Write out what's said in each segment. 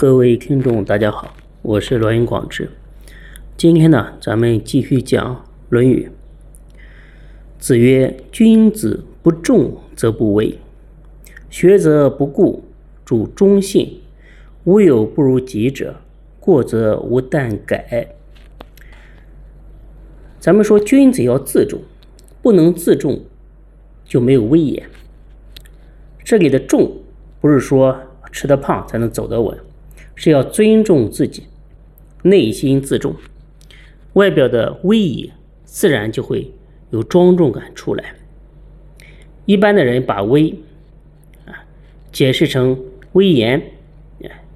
各位听众，大家好，我是罗云广志。今天呢，咱们继续讲《论语》。子曰：“君子不重则不威，学则不固，主忠信，无有不如己者，过则无惮改。”咱们说，君子要自重，不能自重就没有威严。这里的“重”不是说吃得胖才能走得稳。是要尊重自己，内心自重，外表的威仪自然就会有庄重感出来。一般的人把威啊解释成威严，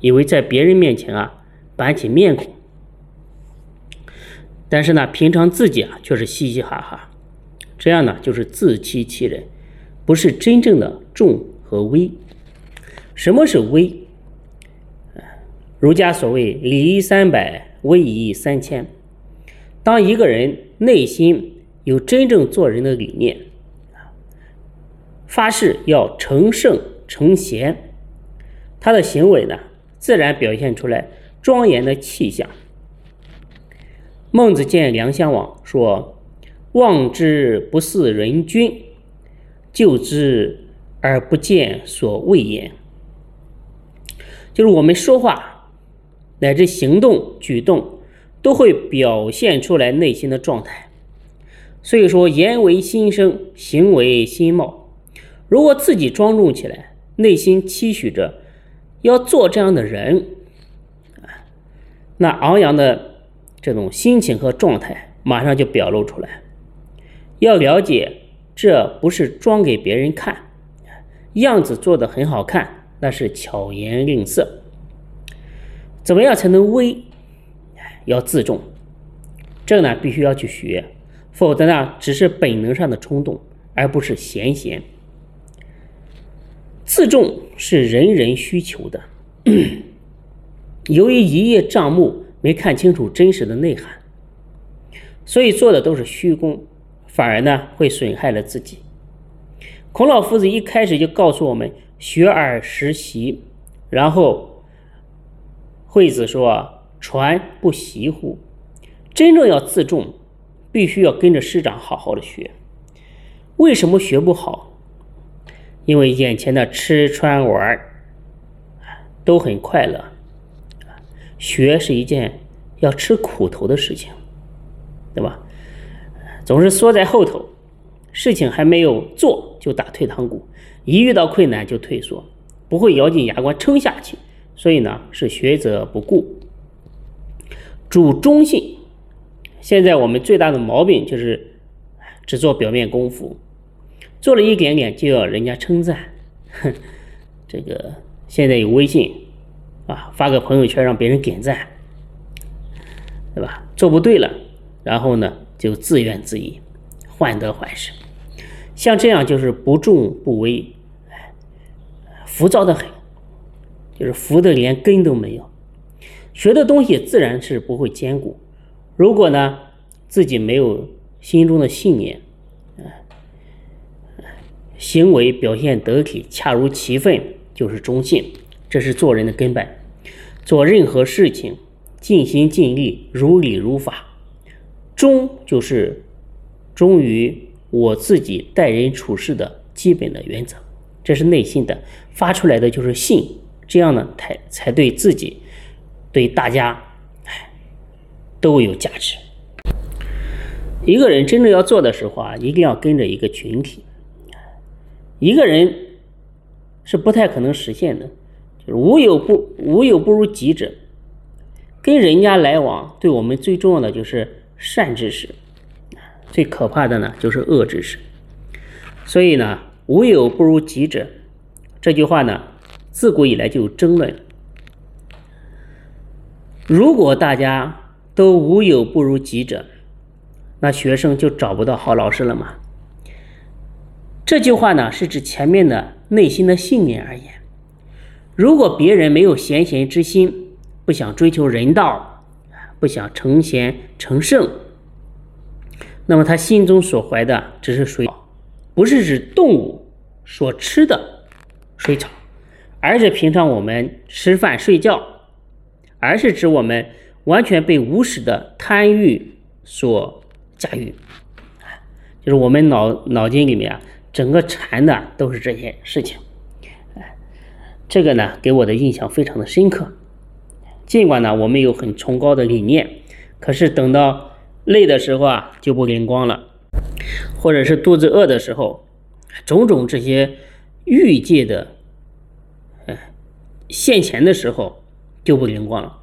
以为在别人面前啊板起面孔，但是呢，平常自己啊却是嘻嘻哈哈，这样呢就是自欺欺人，不是真正的重和威。什么是威？儒家所谓“礼仪三百，威仪三千”。当一个人内心有真正做人的理念，发誓要成圣成贤，他的行为呢，自然表现出来庄严的气象。孟子见梁襄王说：“望之不似人君，就之而不见所谓焉。”就是我们说话。乃至行动举动都会表现出来内心的状态，所以说言为心声，行为心貌。如果自己庄重起来，内心期许着要做这样的人，那昂扬的这种心情和状态马上就表露出来。要了解，这不是装给别人看，样子做的很好看，那是巧言令色。怎么样才能威？要自重，这个呢必须要去学，否则呢只是本能上的冲动，而不是贤贤。自重是人人需求的，由于一叶障目，没看清楚真实的内涵，所以做的都是虚功，反而呢会损害了自己。孔老夫子一开始就告诉我们：学而时习，然后。惠子说：“传不习乎？真正要自重，必须要跟着师长好好的学。为什么学不好？因为眼前的吃穿玩都很快乐，学是一件要吃苦头的事情，对吧？总是缩在后头，事情还没有做就打退堂鼓，一遇到困难就退缩，不会咬紧牙关撑下去。”所以呢，是学则不固，主忠信。现在我们最大的毛病就是只做表面功夫，做了一点点就要人家称赞。哼，这个现在有微信啊，发个朋友圈让别人点赞，对吧？做不对了，然后呢就自怨自艾，患得患失。像这样就是不重不微，浮躁的很。就是浮的连根都没有，学的东西自然是不会坚固。如果呢自己没有心中的信念，啊行为表现得体，恰如其分，就是忠信，这是做人的根本。做任何事情尽心尽力，如理如法，忠就是忠于我自己待人处事的基本的原则，这是内心的，发出来的就是信。这样呢，才才对自己、对大家，哎都有价值。一个人真正要做的时候啊，一定要跟着一个群体。一个人是不太可能实现的，就是无有不无有不如己者。跟人家来往，对我们最重要的就是善知识，最可怕的呢就是恶知识。所以呢，无有不如己者这句话呢。自古以来就有争论。如果大家都无有不如己者，那学生就找不到好老师了吗？这句话呢，是指前面的内心的信念而言。如果别人没有贤贤之心，不想追求人道，不想成贤成圣，那么他心中所怀的只是水，不是指动物所吃的水草。而是平常我们吃饭睡觉而是指我们完全被无始的贪欲所驾驭，就是我们脑脑筋里面啊，整个缠的都是这些事情。这个呢，给我的印象非常的深刻。尽管呢，我们有很崇高的理念，可是等到累的时候啊，就不灵光了，或者是肚子饿的时候，种种这些欲界的，哎，现钱的时候就不灵光了。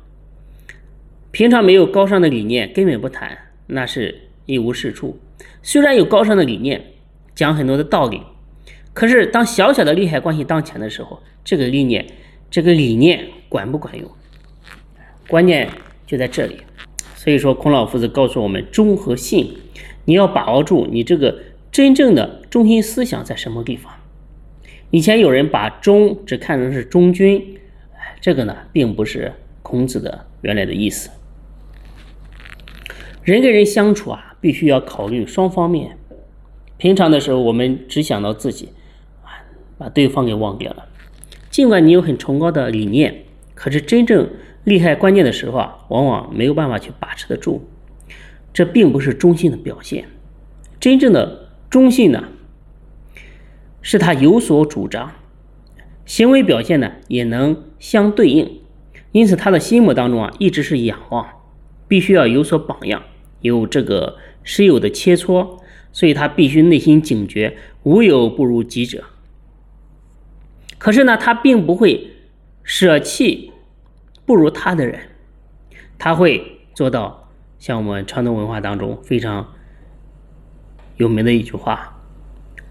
平常没有高尚的理念，根本不谈，那是一无是处。虽然有高尚的理念，讲很多的道理，可是当小小的利害关系当前的时候，这个理念，这个理念管不管用？关键就在这里。所以说，孔老夫子告诉我们：忠和信，你要把握住你这个真正的中心思想在什么地方。以前有人把忠只看成是忠君，这个呢，并不是孔子的原来的意思。人跟人相处啊，必须要考虑双方面。平常的时候，我们只想到自己，啊，把对方给忘掉了。尽管你有很崇高的理念，可是真正利害关键的时候啊，往往没有办法去把持得住。这并不是忠信的表现。真正的忠信呢，是他有所主张，行为表现呢也能相对应。因此，他的心目当中啊，一直是仰望，必须要有所榜样。有这个师友的切磋，所以他必须内心警觉，无有不如己者。可是呢，他并不会舍弃不如他的人，他会做到像我们传统文化当中非常有名的一句话：“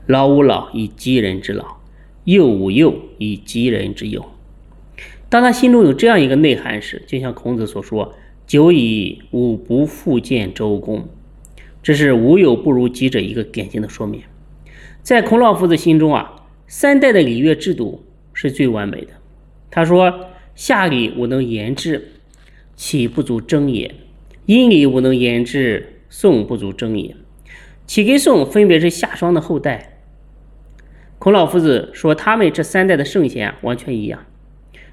老吾老以及人之老，幼吾幼以及人之幼。”当他心中有这样一个内涵时，就像孔子所说。久矣，吾不复见周公。这是无有不如己者一个典型的说明。在孔老夫子心中啊，三代的礼乐制度是最完美的。他说：“夏礼吾能言之，岂不足争也？殷礼吾能言之，宋不足争也。”启跟宋分别是夏商的后代。孔老夫子说，他们这三代的圣贤完全一样，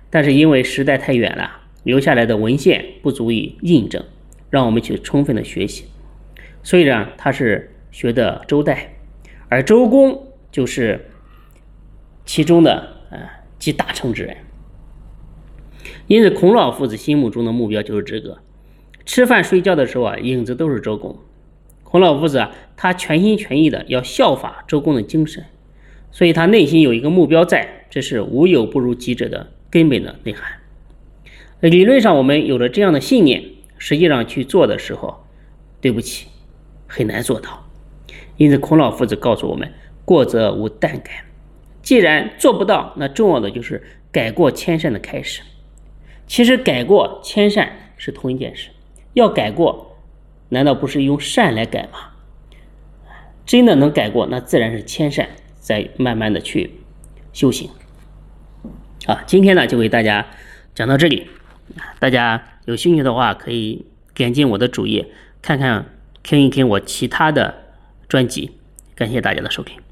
但是因为时代太远了。留下来的文献不足以印证，让我们去充分的学习。所以呢他是学的周代，而周公就是其中的啊集大成之人。因此，孔老夫子心目中的目标就是这个。吃饭睡觉的时候啊，影子都是周公。孔老夫子啊，他全心全意的要效法周公的精神，所以他内心有一个目标在，这是无有不如己者的根本的内涵。理论上，我们有了这样的信念，实际上去做的时候，对不起，很难做到。因此，孔老夫子告诉我们：“过则无惮改。”既然做不到，那重要的就是改过迁善的开始。其实，改过迁善是同一件事。要改过，难道不是用善来改吗？真的能改过，那自然是迁善，再慢慢的去修行。好，今天呢，就给大家讲到这里。大家有兴趣的话，可以点进我的主页看看，听一听我其他的专辑。感谢大家的收听。